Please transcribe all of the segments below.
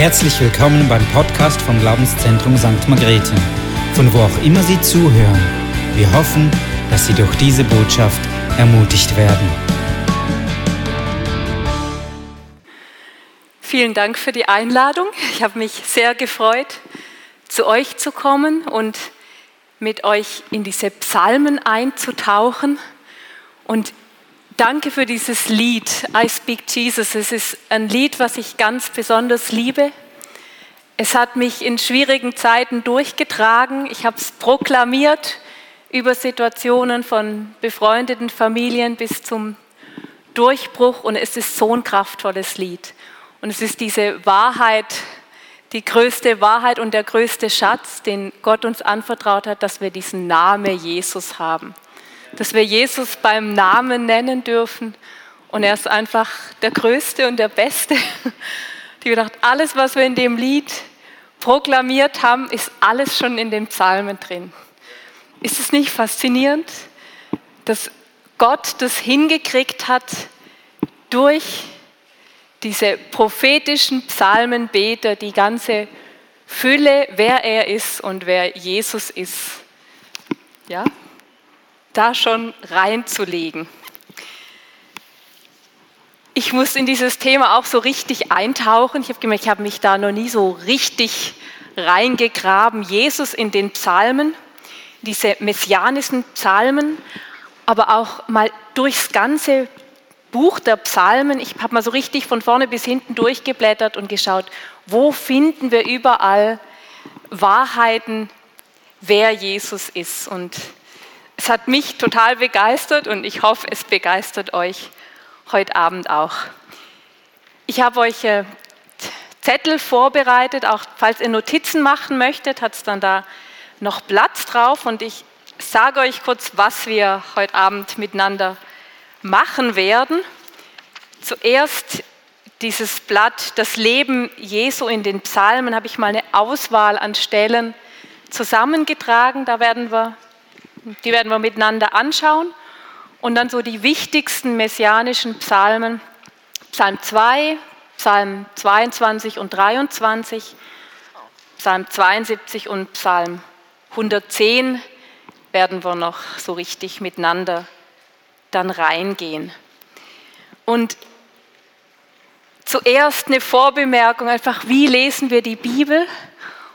Herzlich willkommen beim Podcast vom Glaubenszentrum St. Margrethe, von wo auch immer Sie zuhören. Wir hoffen, dass Sie durch diese Botschaft ermutigt werden. Vielen Dank für die Einladung. Ich habe mich sehr gefreut, zu euch zu kommen und mit euch in diese Psalmen einzutauchen. Und danke für dieses Lied, I Speak Jesus. Es ist ein Lied, was ich ganz besonders liebe. Es hat mich in schwierigen Zeiten durchgetragen. Ich habe es proklamiert über Situationen von befreundeten Familien bis zum Durchbruch. Und es ist so ein kraftvolles Lied. Und es ist diese Wahrheit, die größte Wahrheit und der größte Schatz, den Gott uns anvertraut hat, dass wir diesen Namen Jesus haben. Dass wir Jesus beim Namen nennen dürfen. Und er ist einfach der Größte und der Beste. Die gedacht, alles, was wir in dem Lied proklamiert haben, ist alles schon in den Psalmen drin. Ist es nicht faszinierend, dass Gott das hingekriegt hat, durch diese prophetischen Psalmenbeter die ganze Fülle, wer er ist und wer Jesus ist, ja, da schon reinzulegen. Ich muss in dieses Thema auch so richtig eintauchen. Ich habe gemerkt, ich habe mich da noch nie so richtig reingegraben. Jesus in den Psalmen, diese messianischen Psalmen, aber auch mal durchs ganze Buch der Psalmen, ich habe mal so richtig von vorne bis hinten durchgeblättert und geschaut, wo finden wir überall Wahrheiten, wer Jesus ist. Und es hat mich total begeistert und ich hoffe, es begeistert euch heute Abend auch. Ich habe euch äh, Zettel vorbereitet, auch falls ihr Notizen machen möchtet, hat es dann da noch Platz drauf und ich sage euch kurz, was wir heute Abend miteinander machen werden. Zuerst dieses Blatt, das Leben Jesu in den Psalmen, habe ich mal eine Auswahl an Stellen zusammengetragen. Da werden wir, die werden wir miteinander anschauen. Und dann so die wichtigsten messianischen Psalmen, Psalm 2, Psalm 22 und 23, Psalm 72 und Psalm 110 werden wir noch so richtig miteinander dann reingehen. Und zuerst eine Vorbemerkung, einfach wie lesen wir die Bibel?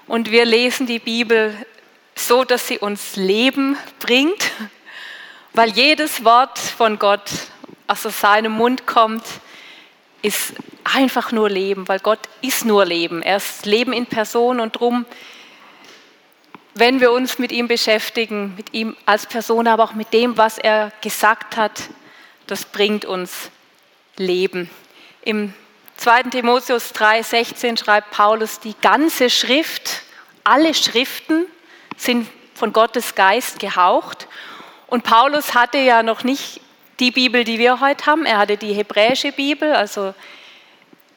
Und wir lesen die Bibel so, dass sie uns Leben bringt, weil jedes Wort von Gott aus seinem Mund kommt, ist einfach nur Leben, weil Gott ist nur Leben. Er ist Leben in Person und drum wenn wir uns mit ihm beschäftigen, mit ihm als Person, aber auch mit dem, was er gesagt hat, das bringt uns Leben. Im 2. Timotheus 3,16 schreibt Paulus, die ganze Schrift, alle Schriften sind von Gottes Geist gehaucht. Und Paulus hatte ja noch nicht die Bibel, die wir heute haben. Er hatte die hebräische Bibel, also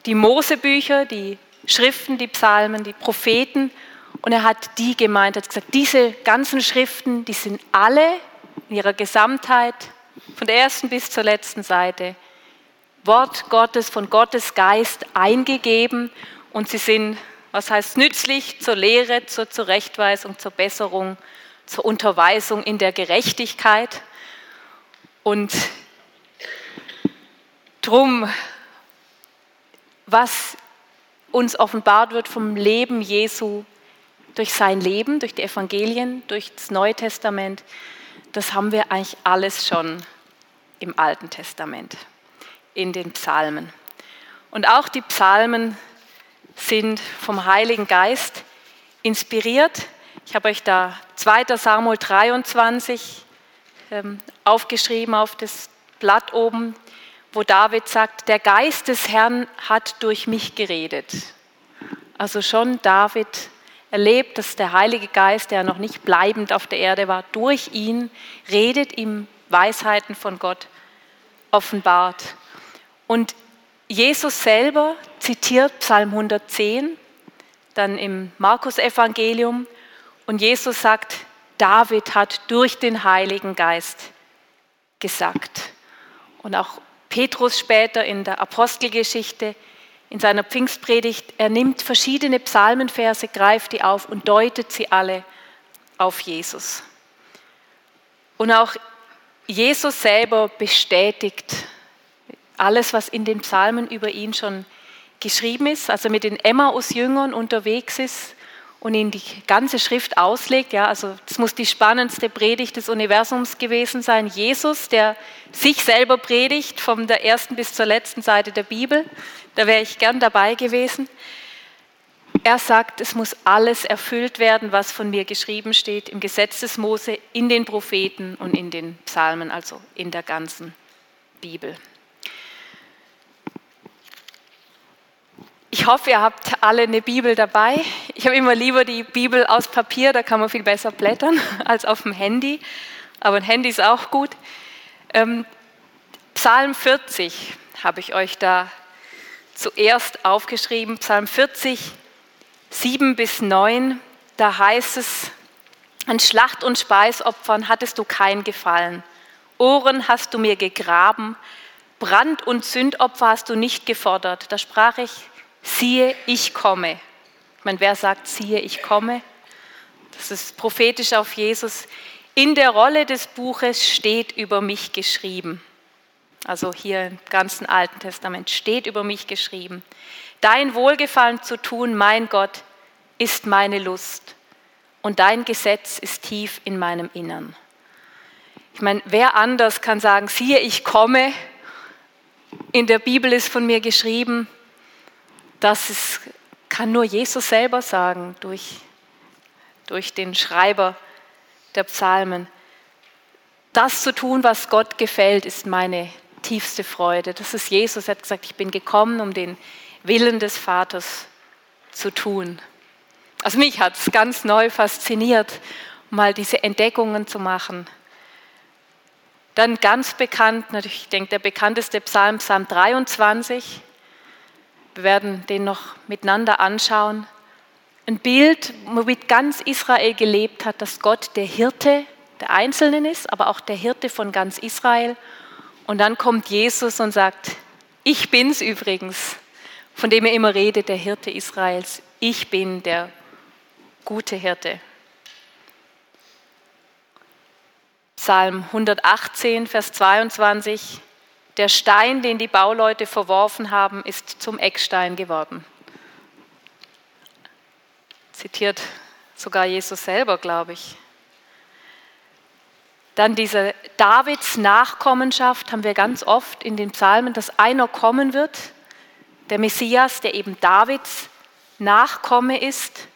die Mosebücher, die Schriften, die Psalmen, die Propheten. Und er hat die gemeint, hat gesagt, diese ganzen Schriften, die sind alle in ihrer Gesamtheit, von der ersten bis zur letzten Seite, Wort Gottes, von Gottes Geist eingegeben und sie sind, was heißt nützlich, zur Lehre, zur Zurechtweisung, zur Besserung, zur Unterweisung in der Gerechtigkeit. Und drum, was uns offenbart wird vom Leben Jesu, durch sein Leben, durch die Evangelien, durch das Neue Testament, das haben wir eigentlich alles schon im Alten Testament, in den Psalmen. Und auch die Psalmen sind vom Heiligen Geist inspiriert. Ich habe euch da 2. Samuel 23 ähm, aufgeschrieben auf das Blatt oben, wo David sagt, der Geist des Herrn hat durch mich geredet. Also schon David erlebt, dass der Heilige Geist, der noch nicht bleibend auf der Erde war, durch ihn redet, ihm Weisheiten von Gott offenbart. Und Jesus selber zitiert Psalm 110, dann im Markus-Evangelium, und Jesus sagt, David hat durch den Heiligen Geist gesagt. Und auch Petrus später in der Apostelgeschichte, in seiner Pfingstpredigt, er nimmt verschiedene Psalmenverse, greift die auf und deutet sie alle auf Jesus. Und auch Jesus selber bestätigt alles, was in den Psalmen über ihn schon geschrieben ist, als er mit den Emmaus-Jüngern unterwegs ist und ihnen die ganze Schrift auslegt. Ja, also das muss die spannendste Predigt des Universums gewesen sein. Jesus, der sich selber predigt, von der ersten bis zur letzten Seite der Bibel. Da wäre ich gern dabei gewesen. Er sagt, es muss alles erfüllt werden, was von mir geschrieben steht im Gesetz des Mose, in den Propheten und in den Psalmen, also in der ganzen Bibel. Hoffe, ihr habt alle eine Bibel dabei. Ich habe immer lieber die Bibel aus Papier, da kann man viel besser blättern als auf dem Handy. Aber ein Handy ist auch gut. Ähm, Psalm 40 habe ich euch da zuerst aufgeschrieben. Psalm 40, 7 bis 9. Da heißt es, an Schlacht- und Speisopfern hattest du kein Gefallen. Ohren hast du mir gegraben. Brand- und Sündopfer hast du nicht gefordert. Da sprach ich, siehe, ich komme. Ich meine, wer sagt, siehe, ich komme? Das ist prophetisch auf Jesus. In der Rolle des Buches steht über mich geschrieben. Also hier im ganzen Alten Testament steht über mich geschrieben. Dein Wohlgefallen zu tun, mein Gott, ist meine Lust. Und dein Gesetz ist tief in meinem Innern. Ich meine, wer anders kann sagen, siehe, ich komme. In der Bibel ist von mir geschrieben, das ist, kann nur Jesus selber sagen durch, durch den Schreiber der Psalmen. Das zu tun, was Gott gefällt, ist meine tiefste Freude. Das ist Jesus. Er hat gesagt, ich bin gekommen, um den Willen des Vaters zu tun. Also mich hat es ganz neu fasziniert, mal diese Entdeckungen zu machen. Dann ganz bekannt, natürlich, ich denke, der bekannteste Psalm, Psalm 23. Wir werden den noch miteinander anschauen. Ein Bild, womit ganz Israel gelebt hat, dass Gott der Hirte der Einzelnen ist, aber auch der Hirte von ganz Israel. Und dann kommt Jesus und sagt, ich bin's übrigens, von dem er immer redet, der Hirte Israels. Ich bin der gute Hirte. Psalm 118, Vers 22. Der Stein, den die Bauleute verworfen haben, ist zum Eckstein geworden. Zitiert sogar Jesus selber, glaube ich. Dann diese Davids Nachkommenschaft haben wir ganz oft in den Psalmen, dass einer kommen wird, der Messias, der eben Davids Nachkomme ist.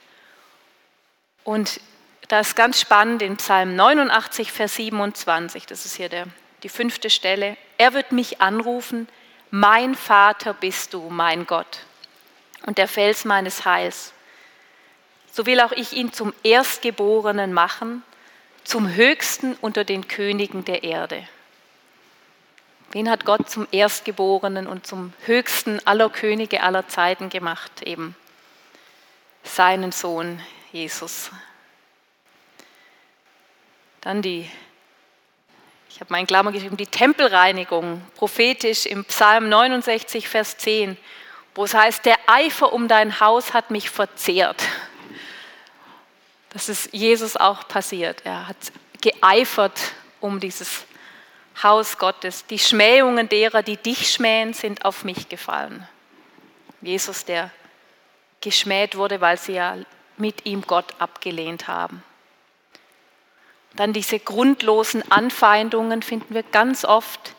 Und da ist ganz spannend in Psalm 89, Vers 27, das ist hier der die fünfte Stelle. Er wird mich anrufen, mein Vater bist du, mein Gott und der Fels meines Heils. So will auch ich ihn zum Erstgeborenen machen, zum Höchsten unter den Königen der Erde. Wen hat Gott zum Erstgeborenen und zum Höchsten aller Könige aller Zeiten gemacht? Eben seinen Sohn Jesus. Dann die ich habe meinen Klammer geschrieben, die Tempelreinigung, prophetisch im Psalm 69, Vers 10, wo es heißt, der Eifer um dein Haus hat mich verzehrt. Das ist Jesus auch passiert. Er hat geeifert um dieses Haus Gottes. Die Schmähungen derer, die dich schmähen, sind auf mich gefallen. Jesus, der geschmäht wurde, weil sie ja mit ihm Gott abgelehnt haben. Dann diese grundlosen Anfeindungen finden wir ganz oft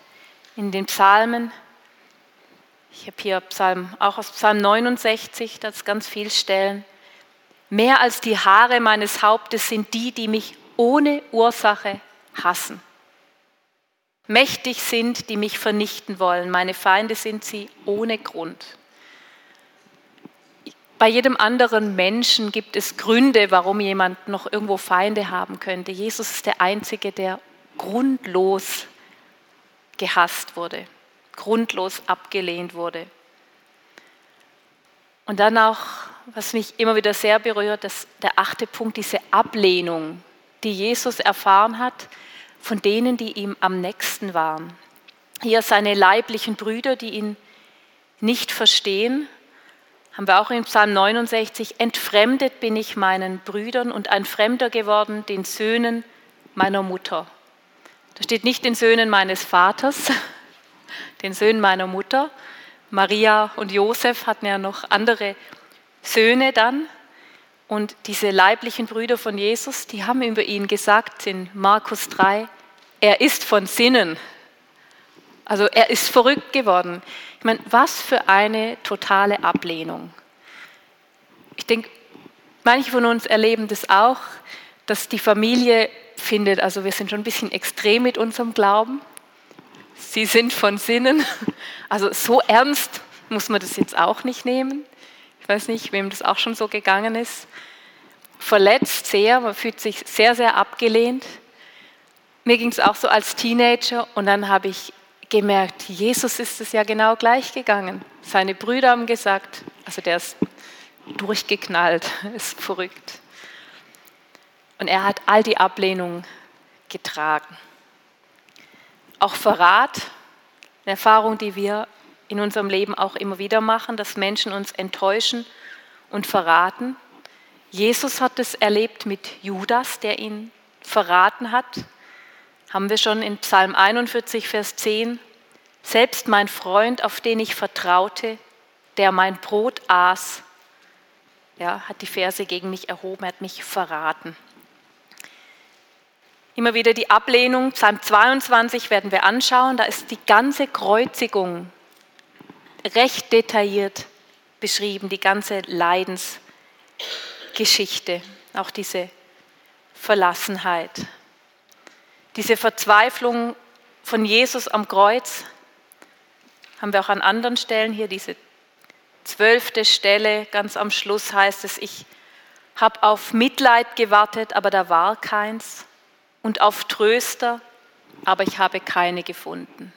in den Psalmen. Ich habe hier Psalm, auch aus Psalm 69, das ganz viel Stellen. Mehr als die Haare meines Hauptes sind die, die mich ohne Ursache hassen. Mächtig sind, die mich vernichten wollen. Meine Feinde sind sie ohne Grund. Bei jedem anderen Menschen gibt es Gründe, warum jemand noch irgendwo Feinde haben könnte. Jesus ist der Einzige, der grundlos gehasst wurde, grundlos abgelehnt wurde. Und dann auch, was mich immer wieder sehr berührt, das, der achte Punkt, diese Ablehnung, die Jesus erfahren hat von denen, die ihm am nächsten waren. Hier seine leiblichen Brüder, die ihn nicht verstehen haben wir auch in Psalm 69, entfremdet bin ich meinen Brüdern und ein Fremder geworden, den Söhnen meiner Mutter. Da steht nicht den Söhnen meines Vaters, den Söhnen meiner Mutter. Maria und Josef hatten ja noch andere Söhne dann. Und diese leiblichen Brüder von Jesus, die haben über ihn gesagt in Markus 3, er ist von Sinnen. Also er ist verrückt geworden. Ich meine, was für eine totale Ablehnung. Ich denke, manche von uns erleben das auch, dass die Familie findet, also wir sind schon ein bisschen extrem mit unserem Glauben. Sie sind von Sinnen. Also so ernst muss man das jetzt auch nicht nehmen. Ich weiß nicht, wem das auch schon so gegangen ist. Verletzt sehr, man fühlt sich sehr, sehr abgelehnt. Mir ging es auch so als Teenager und dann habe ich gemerkt, Jesus ist es ja genau gleich gegangen. Seine Brüder haben gesagt, also der ist durchgeknallt, ist verrückt. Und er hat all die Ablehnung getragen. Auch Verrat, eine Erfahrung, die wir in unserem Leben auch immer wieder machen, dass Menschen uns enttäuschen und verraten. Jesus hat es erlebt mit Judas, der ihn verraten hat. Haben wir schon in Psalm 41, Vers 10. Selbst mein Freund, auf den ich vertraute, der mein Brot aß, ja, hat die Verse gegen mich erhoben, hat mich verraten. Immer wieder die Ablehnung, Psalm 22 werden wir anschauen, da ist die ganze Kreuzigung recht detailliert beschrieben, die ganze Leidensgeschichte, auch diese Verlassenheit, diese Verzweiflung von Jesus am Kreuz, haben wir auch an anderen Stellen hier, diese zwölfte Stelle, ganz am Schluss heißt es, ich habe auf Mitleid gewartet, aber da war keins, und auf Tröster, aber ich habe keine gefunden.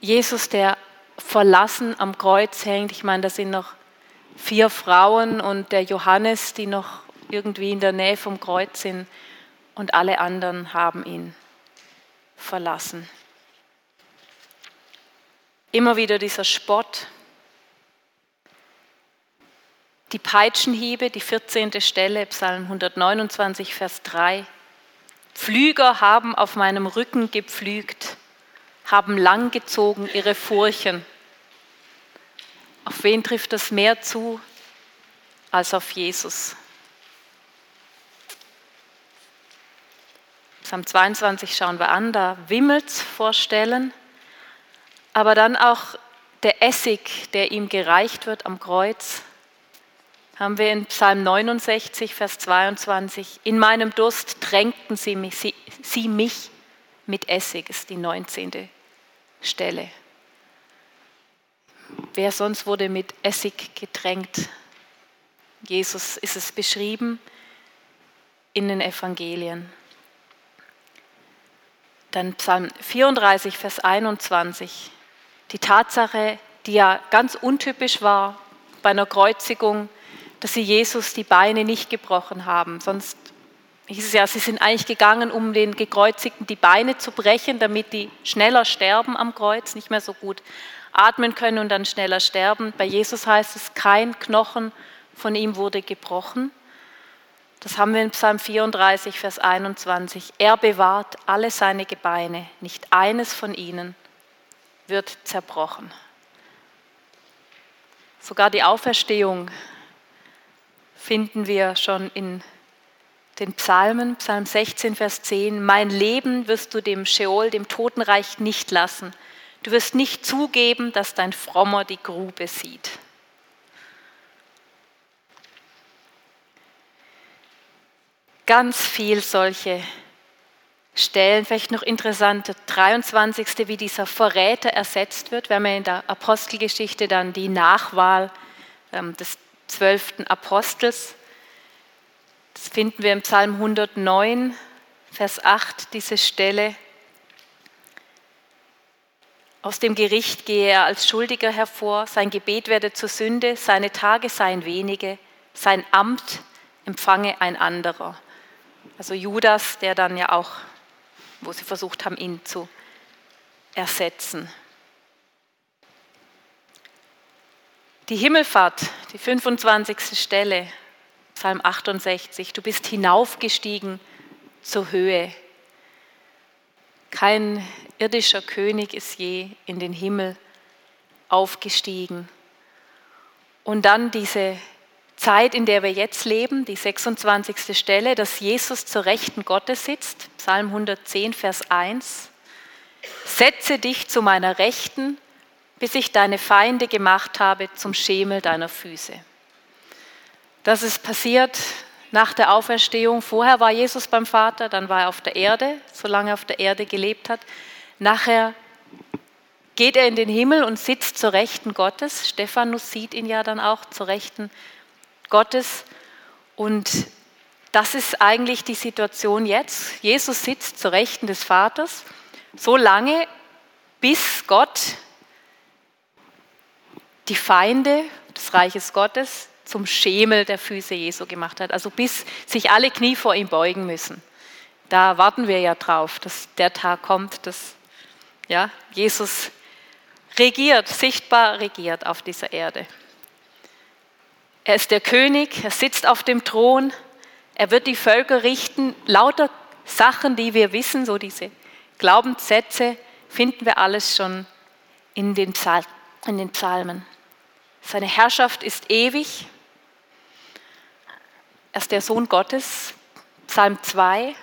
Jesus, der verlassen am Kreuz hängt. Ich meine, da sind noch vier Frauen und der Johannes, die noch irgendwie in der Nähe vom Kreuz sind und alle anderen haben ihn verlassen. Immer wieder dieser Spott, die Peitschenhiebe, die 14. Stelle, Psalm 129, Vers 3. Flüger haben auf meinem Rücken gepflügt, haben langgezogen ihre Furchen. Auf wen trifft das mehr zu als auf Jesus? Psalm 22 schauen wir an, da wimmelt's vor Stellen, aber dann auch der Essig, der ihm gereicht wird am Kreuz, haben wir in Psalm 69, Vers 22, in meinem Durst tränkten sie mich, sie, sie mich mit Essig, ist die 19. Stelle. Wer sonst wurde mit Essig getränkt? Jesus ist es beschrieben in den Evangelien. Dann Psalm 34, Vers 21. Die Tatsache, die ja ganz untypisch war bei einer Kreuzigung, dass sie Jesus die Beine nicht gebrochen haben. Sonst hieß es ja, sie sind eigentlich gegangen, um den Gekreuzigten die Beine zu brechen, damit die schneller sterben am Kreuz, nicht mehr so gut atmen können und dann schneller sterben. Bei Jesus heißt es, kein Knochen von ihm wurde gebrochen. Das haben wir in Psalm 34, Vers 21. Er bewahrt alle seine Gebeine, nicht eines von ihnen wird zerbrochen. Sogar die Auferstehung finden wir schon in den Psalmen, Psalm 16, Vers 10. Mein Leben wirst du dem Sheol, dem Totenreich nicht lassen. Du wirst nicht zugeben, dass dein Frommer die Grube sieht. Ganz viel solche Stellen, vielleicht noch interessant, der 23. wie dieser Verräter ersetzt wird. Wir haben ja in der Apostelgeschichte dann die Nachwahl ähm, des zwölften Apostels. Das finden wir im Psalm 109, Vers 8, diese Stelle. Aus dem Gericht gehe er als Schuldiger hervor, sein Gebet werde zur Sünde, seine Tage seien wenige, sein Amt empfange ein anderer. Also Judas, der dann ja auch, wo sie versucht haben, ihn zu ersetzen. Die Himmelfahrt, die 25. Stelle, Psalm 68. Du bist hinaufgestiegen zur Höhe. Kein irdischer König ist je in den Himmel aufgestiegen. Und dann diese Zeit, in der wir jetzt leben, die 26. Stelle, dass Jesus zur Rechten Gottes sitzt, Psalm 110, Vers 1. Setze dich zu meiner Rechten, bis ich deine Feinde gemacht habe zum Schemel deiner Füße. Das ist passiert nach der Auferstehung. Vorher war Jesus beim Vater, dann war er auf der Erde, solange er auf der Erde gelebt hat. Nachher geht er in den Himmel und sitzt zur Rechten Gottes. Stephanus sieht ihn ja dann auch zur Rechten Gottes. Gottes. Und das ist eigentlich die Situation jetzt. Jesus sitzt zur Rechten des Vaters, so lange, bis Gott die Feinde des Reiches Gottes zum Schemel der Füße Jesu gemacht hat. Also bis sich alle Knie vor ihm beugen müssen. Da warten wir ja drauf, dass der Tag kommt, dass ja, Jesus regiert, sichtbar regiert auf dieser Erde. Er ist der König, er sitzt auf dem Thron, er wird die Völker richten. Lauter Sachen, die wir wissen, so diese Glaubenssätze, finden wir alles schon in den, Psal in den Psalmen. Seine Herrschaft ist ewig. Er ist der Sohn Gottes. Psalm 2.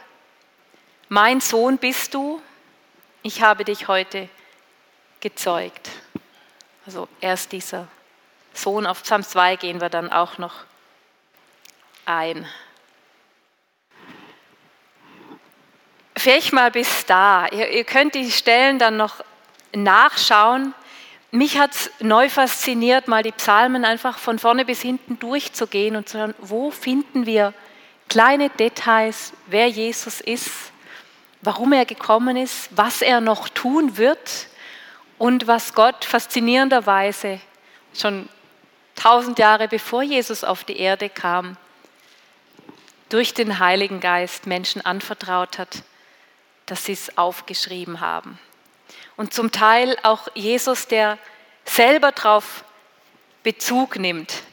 Mein Sohn bist du, ich habe dich heute gezeugt. Also er ist dieser Sohn. Auf Psalm 2 gehen wir dann auch noch ein. Vielleicht mal bis da. Ihr, ihr könnt die Stellen dann noch nachschauen. Mich hat es neu fasziniert, mal die Psalmen einfach von vorne bis hinten durchzugehen und zu hören, wo finden wir kleine Details, wer Jesus ist, warum er gekommen ist, was er noch tun wird und was Gott faszinierenderweise schon tausend Jahre bevor Jesus auf die Erde kam, durch den Heiligen Geist Menschen anvertraut hat, dass sie es aufgeschrieben haben. Und zum Teil auch Jesus, der selber darauf Bezug nimmt.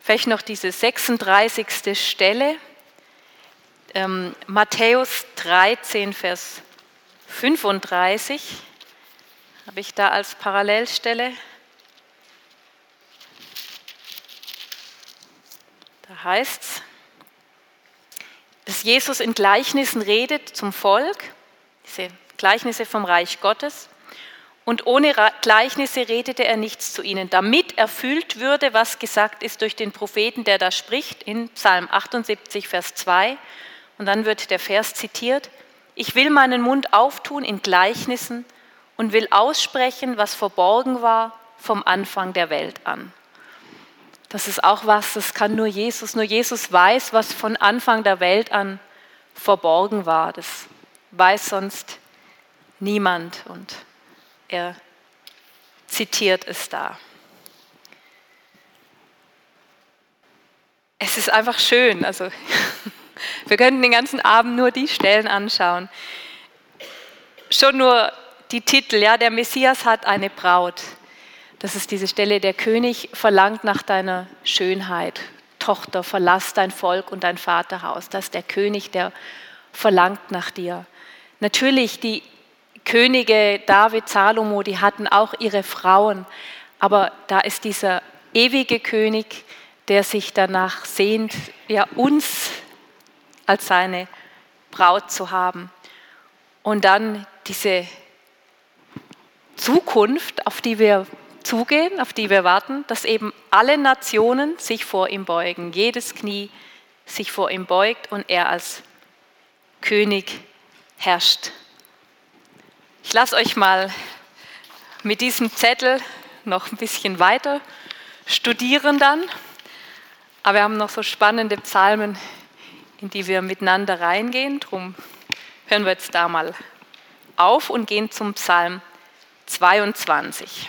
Vielleicht noch diese 36. Stelle, ähm, Matthäus 13, Vers 35, habe ich da als Parallelstelle. Da heißt es, dass Jesus in Gleichnissen redet zum Volk, diese Gleichnisse vom Reich Gottes. Und ohne Gleichnisse redete er nichts zu ihnen, damit erfüllt würde, was gesagt ist durch den Propheten, der da spricht, in Psalm 78, Vers 2. Und dann wird der Vers zitiert, ich will meinen Mund auftun in Gleichnissen und will aussprechen, was verborgen war vom Anfang der Welt an. Das ist auch was, das kann nur Jesus. Nur Jesus weiß, was von Anfang der Welt an verborgen war. Das weiß sonst niemand und er zitiert es da. Es ist einfach schön. Also wir könnten den ganzen Abend nur die Stellen anschauen. Schon nur die Titel, ja, der Messias hat eine Braut. Das ist diese Stelle, der König verlangt nach deiner Schönheit. Tochter, verlass dein Volk und dein Vaterhaus. Das ist der König, der verlangt nach dir. Natürlich, die Könige David, Salomo, die hatten auch ihre Frauen, aber da ist dieser ewige König, der sich danach sehnt, ja, uns als seine Braut zu haben. Und dann diese Zukunft, auf die wir zugehen, auf die wir warten, dass eben alle Nationen sich vor ihm beugen, jedes Knie sich vor ihm beugt und er als König herrscht. Ich lasse euch mal mit diesem Zettel noch ein bisschen weiter studieren dann, aber wir haben noch so spannende Psalmen, in die wir miteinander reingehen. Darum hören wir jetzt da mal auf und gehen zum Psalm 22.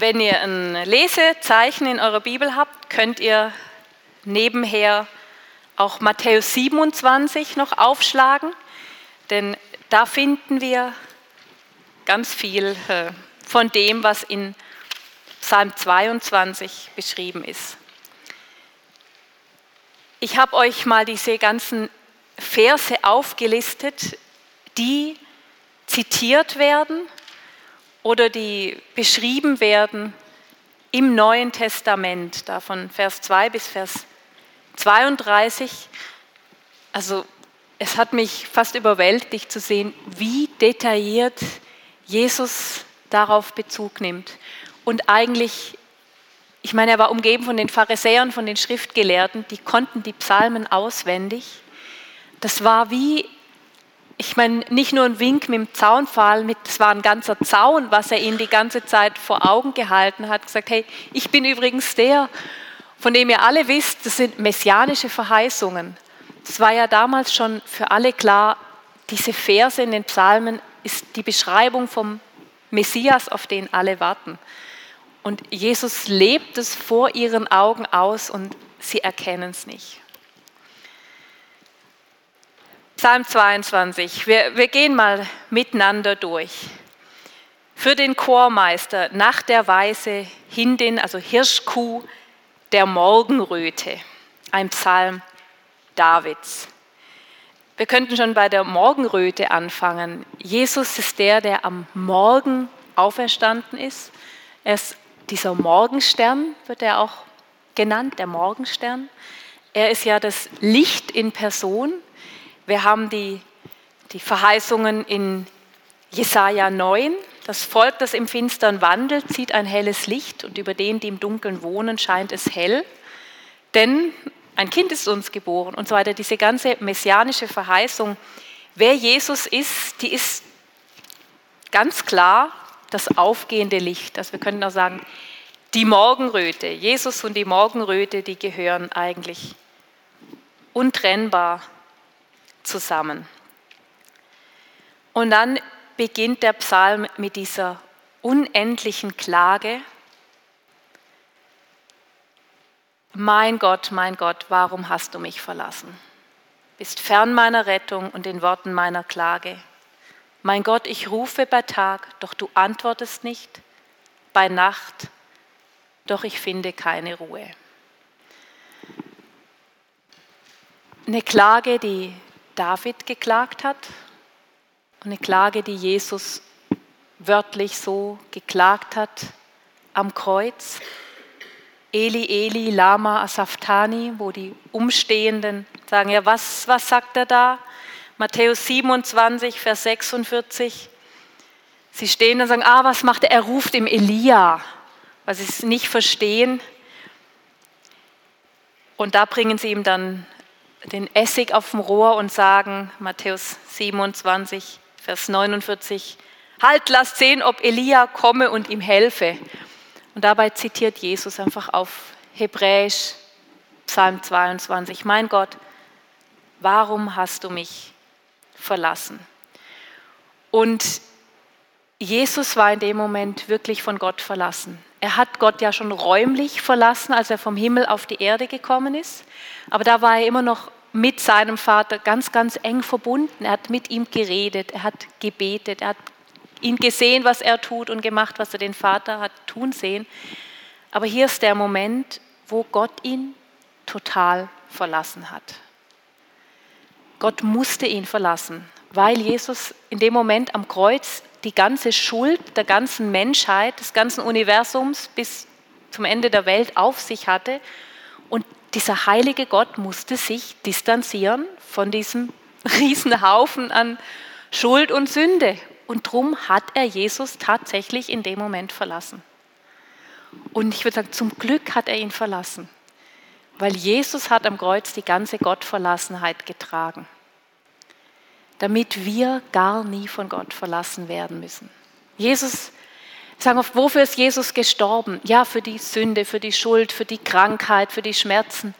Wenn ihr ein Lesezeichen in eurer Bibel habt, könnt ihr nebenher auch Matthäus 27 noch aufschlagen, denn da finden wir ganz viel äh, von dem, was in Psalm 22 beschrieben ist. Ich habe euch mal diese ganzen Verse aufgelistet, die zitiert werden oder die beschrieben werden im Neuen Testament, da von Vers 2 bis Vers 32. Also es hat mich fast überwältigt zu sehen, wie detailliert Jesus darauf Bezug nimmt. Und eigentlich, ich meine, er war umgeben von den Pharisäern, von den Schriftgelehrten, die konnten die Psalmen auswendig. Das war wie, ich meine, nicht nur ein Wink mit dem Zaunpfahl, mit, das war ein ganzer Zaun, was er ihnen die ganze Zeit vor Augen gehalten hat, gesagt, hey, ich bin übrigens der, von dem ihr alle wisst, das sind messianische Verheißungen. Das war ja damals schon für alle klar, diese Verse in den Psalmen ist die Beschreibung vom Messias, auf den alle warten. Und Jesus lebt es vor ihren Augen aus und sie erkennen es nicht. Psalm 22, wir, wir gehen mal miteinander durch. Für den Chormeister nach der Weise hin den, also Hirschkuh der Morgenröte, ein Psalm Davids. Wir könnten schon bei der Morgenröte anfangen. Jesus ist der, der am Morgen auferstanden ist. Er ist dieser Morgenstern, wird er auch genannt, der Morgenstern. Er ist ja das Licht in Person. Wir haben die, die Verheißungen in Jesaja 9. Das Volk, das im Finstern wandelt, sieht ein helles Licht und über den, die im Dunkeln wohnen, scheint es hell. Denn ein Kind ist uns geboren und so weiter. Diese ganze messianische Verheißung, wer Jesus ist, die ist ganz klar das aufgehende Licht. Also wir können auch sagen, die Morgenröte, Jesus und die Morgenröte, die gehören eigentlich untrennbar zusammen. Und dann beginnt der Psalm mit dieser unendlichen Klage Mein Gott, mein Gott, warum hast du mich verlassen? Bist fern meiner Rettung und den Worten meiner Klage. Mein Gott, ich rufe bei Tag, doch du antwortest nicht, bei Nacht, doch ich finde keine Ruhe. Eine Klage, die David geklagt hat, eine Klage, die Jesus wörtlich so geklagt hat am Kreuz. Eli, Eli, Lama, Asaftani, wo die Umstehenden sagen, ja, was, was sagt er da? Matthäus 27, Vers 46. Sie stehen und sagen, ah, was macht er? Er ruft im Elia, weil sie es nicht verstehen. Und da bringen sie ihm dann den Essig auf dem Rohr und sagen, Matthäus 27, Vers 49, halt, lasst sehen, ob Elia komme und ihm helfe. Und dabei zitiert Jesus einfach auf Hebräisch Psalm 22, mein Gott, warum hast du mich verlassen? Und Jesus war in dem Moment wirklich von Gott verlassen. Er hat Gott ja schon räumlich verlassen, als er vom Himmel auf die Erde gekommen ist. Aber da war er immer noch mit seinem Vater ganz, ganz eng verbunden. Er hat mit ihm geredet, er hat gebetet, er hat ihn gesehen, was er tut und gemacht, was er den Vater hat tun sehen. Aber hier ist der Moment, wo Gott ihn total verlassen hat. Gott musste ihn verlassen, weil Jesus in dem Moment am Kreuz die ganze Schuld der ganzen Menschheit, des ganzen Universums bis zum Ende der Welt auf sich hatte. Und dieser heilige Gott musste sich distanzieren von diesem Riesenhaufen an Schuld und Sünde und darum hat er Jesus tatsächlich in dem Moment verlassen. Und ich würde sagen, zum Glück hat er ihn verlassen, weil Jesus hat am Kreuz die ganze Gottverlassenheit getragen, damit wir gar nie von Gott verlassen werden müssen. Jesus, sagen oft, wofür ist Jesus gestorben? Ja, für die Sünde, für die Schuld, für die Krankheit, für die Schmerzen.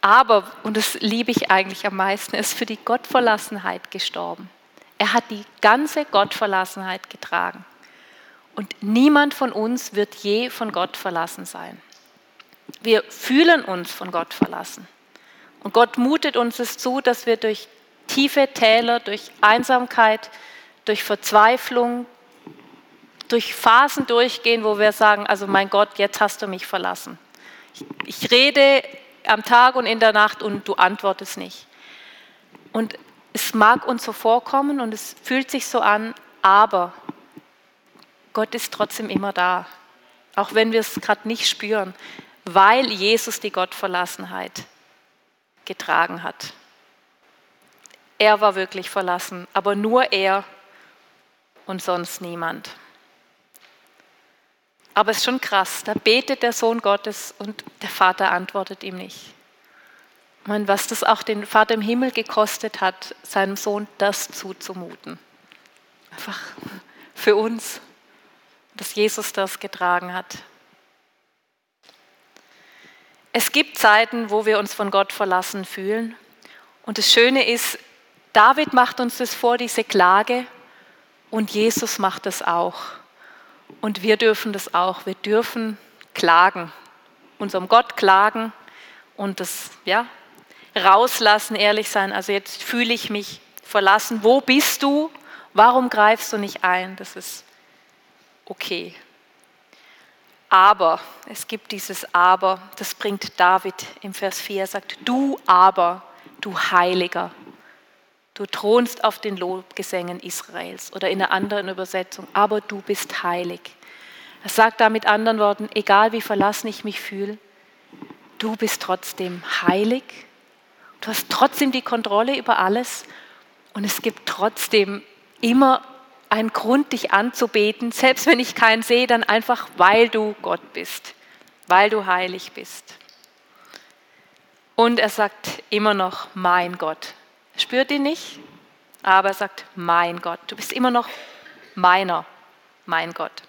Aber, und das liebe ich eigentlich am meisten, ist für die Gottverlassenheit gestorben. Er hat die ganze Gottverlassenheit getragen. Und niemand von uns wird je von Gott verlassen sein. Wir fühlen uns von Gott verlassen. Und Gott mutet uns es zu, dass wir durch tiefe Täler, durch Einsamkeit, durch Verzweiflung, durch Phasen durchgehen, wo wir sagen, also mein Gott, jetzt hast du mich verlassen. Ich, ich rede am Tag und in der Nacht und du antwortest nicht. Und es mag uns so vorkommen und es fühlt sich so an, aber Gott ist trotzdem immer da, auch wenn wir es gerade nicht spüren, weil Jesus die Gottverlassenheit getragen hat. Er war wirklich verlassen, aber nur er und sonst niemand. Aber es ist schon krass, da betet der Sohn Gottes und der Vater antwortet ihm nicht. meine, was das auch den Vater im Himmel gekostet hat, seinem Sohn das zuzumuten. Einfach für uns, dass Jesus das getragen hat. Es gibt Zeiten, wo wir uns von Gott verlassen fühlen. Und das Schöne ist, David macht uns das vor, diese Klage, und Jesus macht das auch. Und wir dürfen das auch. Wir dürfen klagen, unserem Gott klagen und das ja, rauslassen, ehrlich sein. Also jetzt fühle ich mich verlassen. Wo bist du? Warum greifst du nicht ein? Das ist okay. Aber, es gibt dieses Aber, das bringt David im Vers 4, er sagt, du aber, du Heiliger, du thronst auf den Lobgesängen Israels oder in einer anderen Übersetzung, aber du bist heilig. Er sagt da mit anderen Worten, egal wie verlassen ich mich fühle, du bist trotzdem heilig, du hast trotzdem die Kontrolle über alles und es gibt trotzdem immer ein Grund, dich anzubeten, selbst wenn ich keinen sehe, dann einfach, weil du Gott bist, weil du heilig bist. Und er sagt immer noch, mein Gott. Spürt ihn nicht, aber er sagt, mein Gott. Du bist immer noch meiner, mein Gott.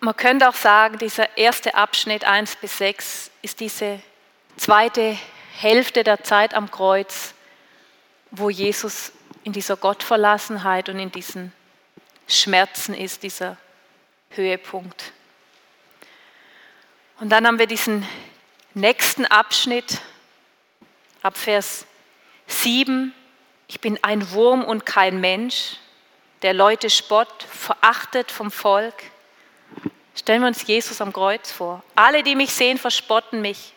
Man könnte auch sagen, dieser erste Abschnitt 1 bis 6 ist diese zweite Hälfte der Zeit am Kreuz, wo Jesus in dieser Gottverlassenheit und in diesen Schmerzen ist, dieser Höhepunkt. Und dann haben wir diesen nächsten Abschnitt ab Vers 7. Ich bin ein Wurm und kein Mensch, der Leute spott, verachtet vom Volk. Stellen wir uns Jesus am Kreuz vor. Alle, die mich sehen, verspotten mich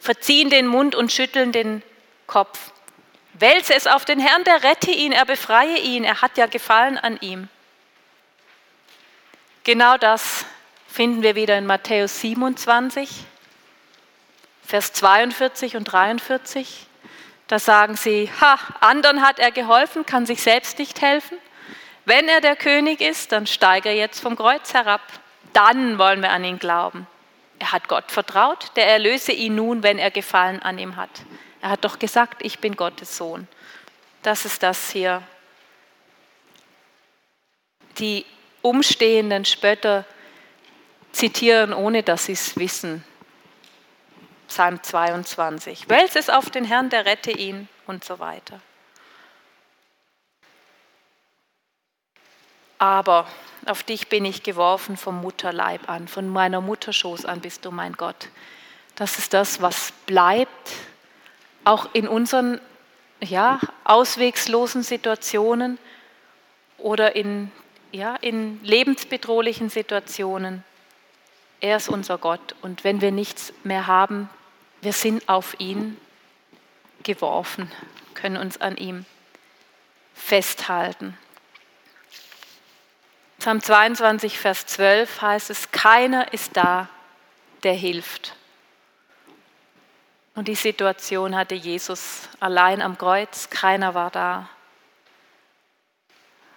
verziehen den Mund und schütteln den Kopf. Wälze es auf den Herrn, der rette ihn, er befreie ihn, er hat ja Gefallen an ihm. Genau das finden wir wieder in Matthäus 27, Vers 42 und 43. Da sagen sie, ha, anderen hat er geholfen, kann sich selbst nicht helfen. Wenn er der König ist, dann steige er jetzt vom Kreuz herab. Dann wollen wir an ihn glauben. Er hat Gott vertraut, der erlöse ihn nun, wenn er Gefallen an ihm hat. Er hat doch gesagt, ich bin Gottes Sohn. Das ist das hier. Die umstehenden Spötter zitieren, ohne dass sie es wissen. Psalm 22. Wälz es auf den Herrn, der rette ihn und so weiter. Aber auf dich bin ich geworfen vom Mutterleib an, von meiner Mutterschoß an bist du mein Gott. Das ist das, was bleibt, auch in unseren ja, auswegslosen Situationen oder in, ja, in lebensbedrohlichen Situationen. Er ist unser Gott und wenn wir nichts mehr haben, wir sind auf ihn geworfen, können uns an ihm festhalten. Psalm 22, Vers 12 heißt es, keiner ist da, der hilft. Und die Situation hatte Jesus allein am Kreuz, keiner war da.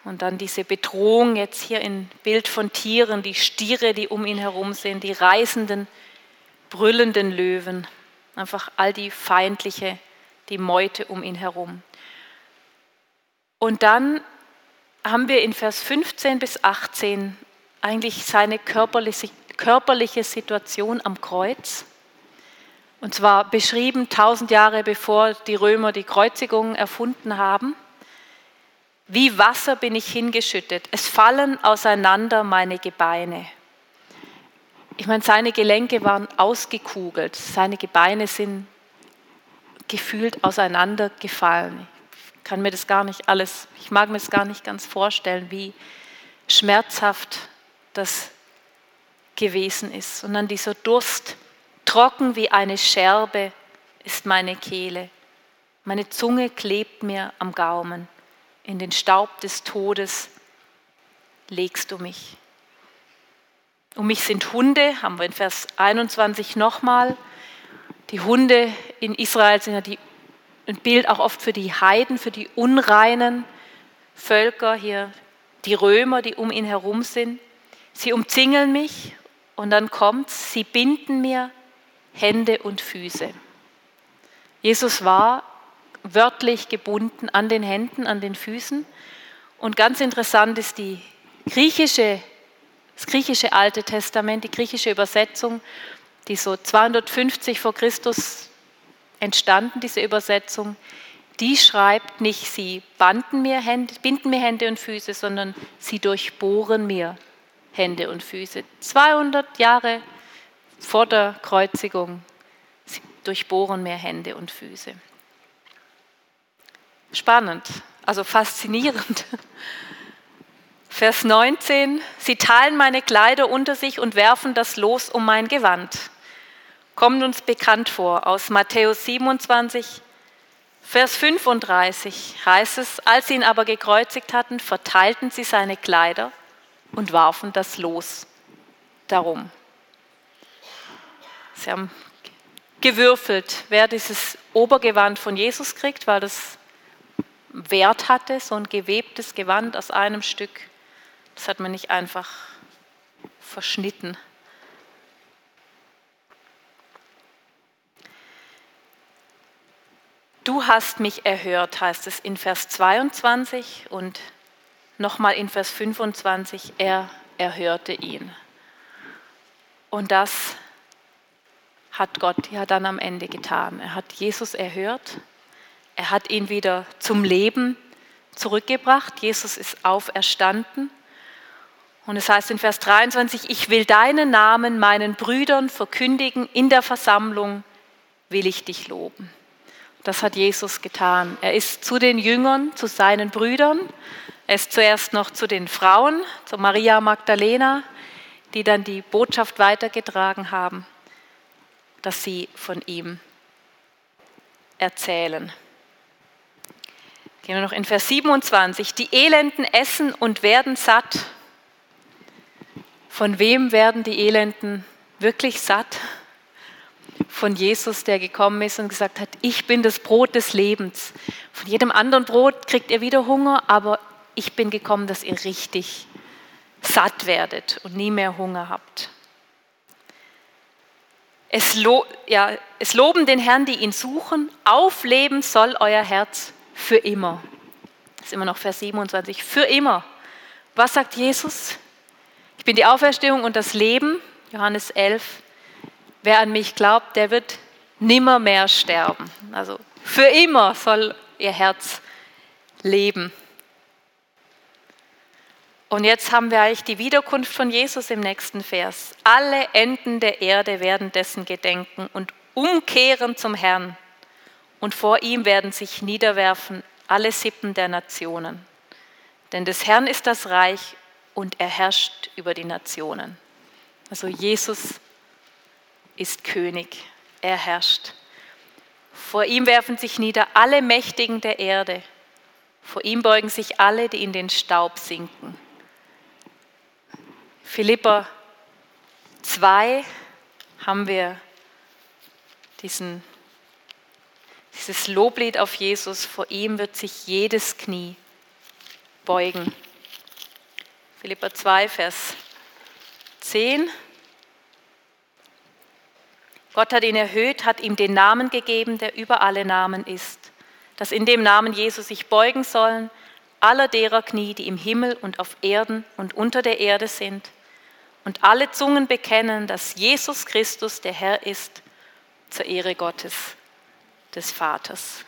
Und dann diese Bedrohung jetzt hier im Bild von Tieren, die Stiere, die um ihn herum sind, die reißenden, brüllenden Löwen, einfach all die feindliche, die Meute um ihn herum. Und dann haben wir in Vers 15 bis 18 eigentlich seine körperliche, körperliche Situation am Kreuz. Und zwar beschrieben tausend Jahre bevor die Römer die Kreuzigung erfunden haben. Wie Wasser bin ich hingeschüttet, es fallen auseinander meine Gebeine. Ich meine, seine Gelenke waren ausgekugelt, seine Gebeine sind gefühlt auseinandergefallen. Ich kann mir das gar nicht alles, ich mag mir das gar nicht ganz vorstellen, wie schmerzhaft das gewesen ist. Und dann dieser Durst, trocken wie eine Scherbe ist meine Kehle. Meine Zunge klebt mir am Gaumen. In den Staub des Todes legst du mich. Um mich sind Hunde, haben wir in Vers 21 nochmal. Die Hunde in Israel sind ja die, ein Bild auch oft für die Heiden, für die unreinen Völker hier, die Römer, die um ihn herum sind. Sie umzingeln mich und dann kommt's, sie binden mir Hände und Füße. Jesus war wörtlich gebunden an den Händen, an den Füßen. Und ganz interessant ist die griechische, das griechische Alte Testament, die griechische Übersetzung, die so 250 vor Christus entstanden, diese Übersetzung, die schreibt nicht, sie banden mir Hände, binden mir Hände und Füße, sondern sie durchbohren mir Hände und Füße. 200 Jahre vor der Kreuzigung sie durchbohren mir Hände und Füße. Spannend, also faszinierend. Vers 19, sie teilen meine Kleider unter sich und werfen das Los um mein Gewand. Kommt uns bekannt vor aus Matthäus 27, Vers 35 heißt es, als sie ihn aber gekreuzigt hatten, verteilten sie seine Kleider und warfen das Los darum. Sie haben gewürfelt, wer dieses Obergewand von Jesus kriegt, weil das Wert hatte, so ein gewebtes Gewand aus einem Stück. Das hat man nicht einfach verschnitten. Du hast mich erhört, heißt es in Vers 22 und nochmal in Vers 25, er erhörte ihn. Und das hat Gott ja dann am Ende getan. Er hat Jesus erhört, er hat ihn wieder zum Leben zurückgebracht. Jesus ist auferstanden. Und es heißt in Vers 23, ich will deinen Namen meinen Brüdern verkündigen, in der Versammlung will ich dich loben. Das hat Jesus getan. Er ist zu den Jüngern, zu seinen Brüdern, er ist zuerst noch zu den Frauen, zu Maria Magdalena, die dann die Botschaft weitergetragen haben, dass sie von ihm erzählen. Gehen wir noch in Vers 27. Die Elenden essen und werden satt. Von wem werden die Elenden wirklich satt? Von Jesus, der gekommen ist und gesagt hat, ich bin das Brot des Lebens. Von jedem anderen Brot kriegt ihr wieder Hunger, aber ich bin gekommen, dass ihr richtig satt werdet und nie mehr Hunger habt. Es, lo ja, es loben den Herrn, die ihn suchen. Aufleben soll euer Herz für immer. Das ist immer noch Vers 27. Für immer. Was sagt Jesus? Ich bin die Auferstehung und das Leben. Johannes 11. Wer an mich glaubt, der wird nimmer mehr sterben. Also für immer soll ihr Herz leben. Und jetzt haben wir eigentlich die Wiederkunft von Jesus im nächsten Vers. Alle Enden der Erde werden dessen gedenken und umkehren zum Herrn und vor ihm werden sich niederwerfen alle Sippen der Nationen. Denn des Herrn ist das Reich und er herrscht über die Nationen. Also Jesus ist König, er herrscht. Vor ihm werfen sich nieder alle Mächtigen der Erde. Vor ihm beugen sich alle, die in den Staub sinken. Philippa 2 haben wir diesen dieses Loblied auf Jesus, vor ihm wird sich jedes Knie beugen. Philippa 2, Vers 10. Gott hat ihn erhöht, hat ihm den Namen gegeben, der über alle Namen ist, dass in dem Namen Jesus sich beugen sollen aller derer Knie, die im Himmel und auf Erden und unter der Erde sind, und alle Zungen bekennen, dass Jesus Christus der Herr ist, zur Ehre Gottes des Vaters.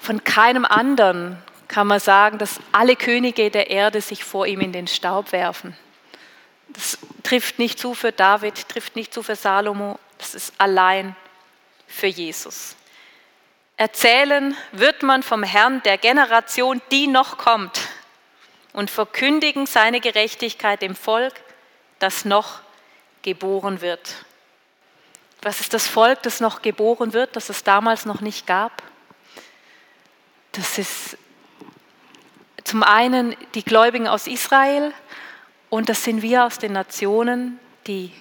Von keinem anderen kann man sagen, dass alle Könige der Erde sich vor ihm in den Staub werfen. Das trifft nicht zu für David, trifft nicht zu für Salomo, das ist allein für Jesus. Erzählen wird man vom Herrn der Generation, die noch kommt, und verkündigen seine Gerechtigkeit dem Volk, das noch geboren wird. Was ist das Volk, das noch geboren wird, das es damals noch nicht gab? Das ist zum einen die Gläubigen aus Israel und das sind wir aus den Nationen, die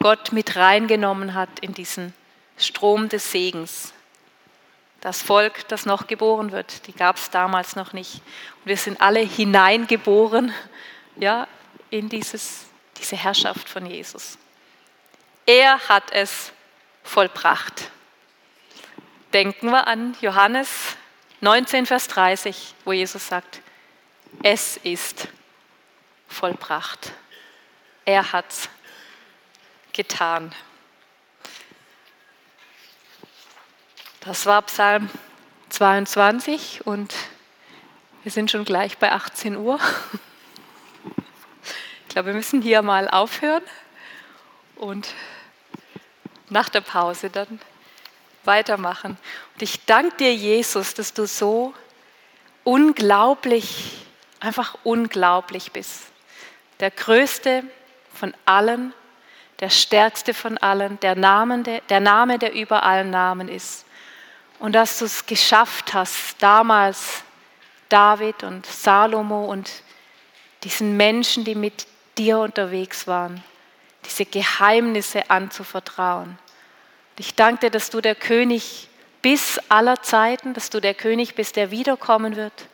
Gott mit reingenommen hat in diesen Strom des Segens. Das Volk, das noch geboren wird, die gab es damals noch nicht. Und wir sind alle hineingeboren ja, in dieses, diese Herrschaft von Jesus. Er hat es vollbracht. Denken wir an Johannes 19, Vers 30, wo Jesus sagt, es ist vollbracht. Er hat es getan. Das war Psalm 22 und wir sind schon gleich bei 18 Uhr. Ich glaube, wir müssen hier mal aufhören und nach der Pause dann weitermachen. Und ich danke dir, Jesus, dass du so unglaublich, einfach unglaublich bist. Der größte von allen, der stärkste von allen, der, Name, der, der Name, der über allen Namen ist. Und dass du es geschafft hast, damals David und Salomo und diesen Menschen, die mit dir unterwegs waren, diese Geheimnisse anzuvertrauen. Ich danke dir, dass du der König bis aller Zeiten, dass du der König bist, der wiederkommen wird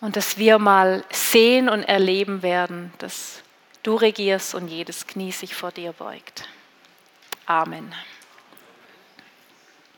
und dass wir mal sehen und erleben werden, dass du regierst und jedes Knie sich vor dir beugt. Amen.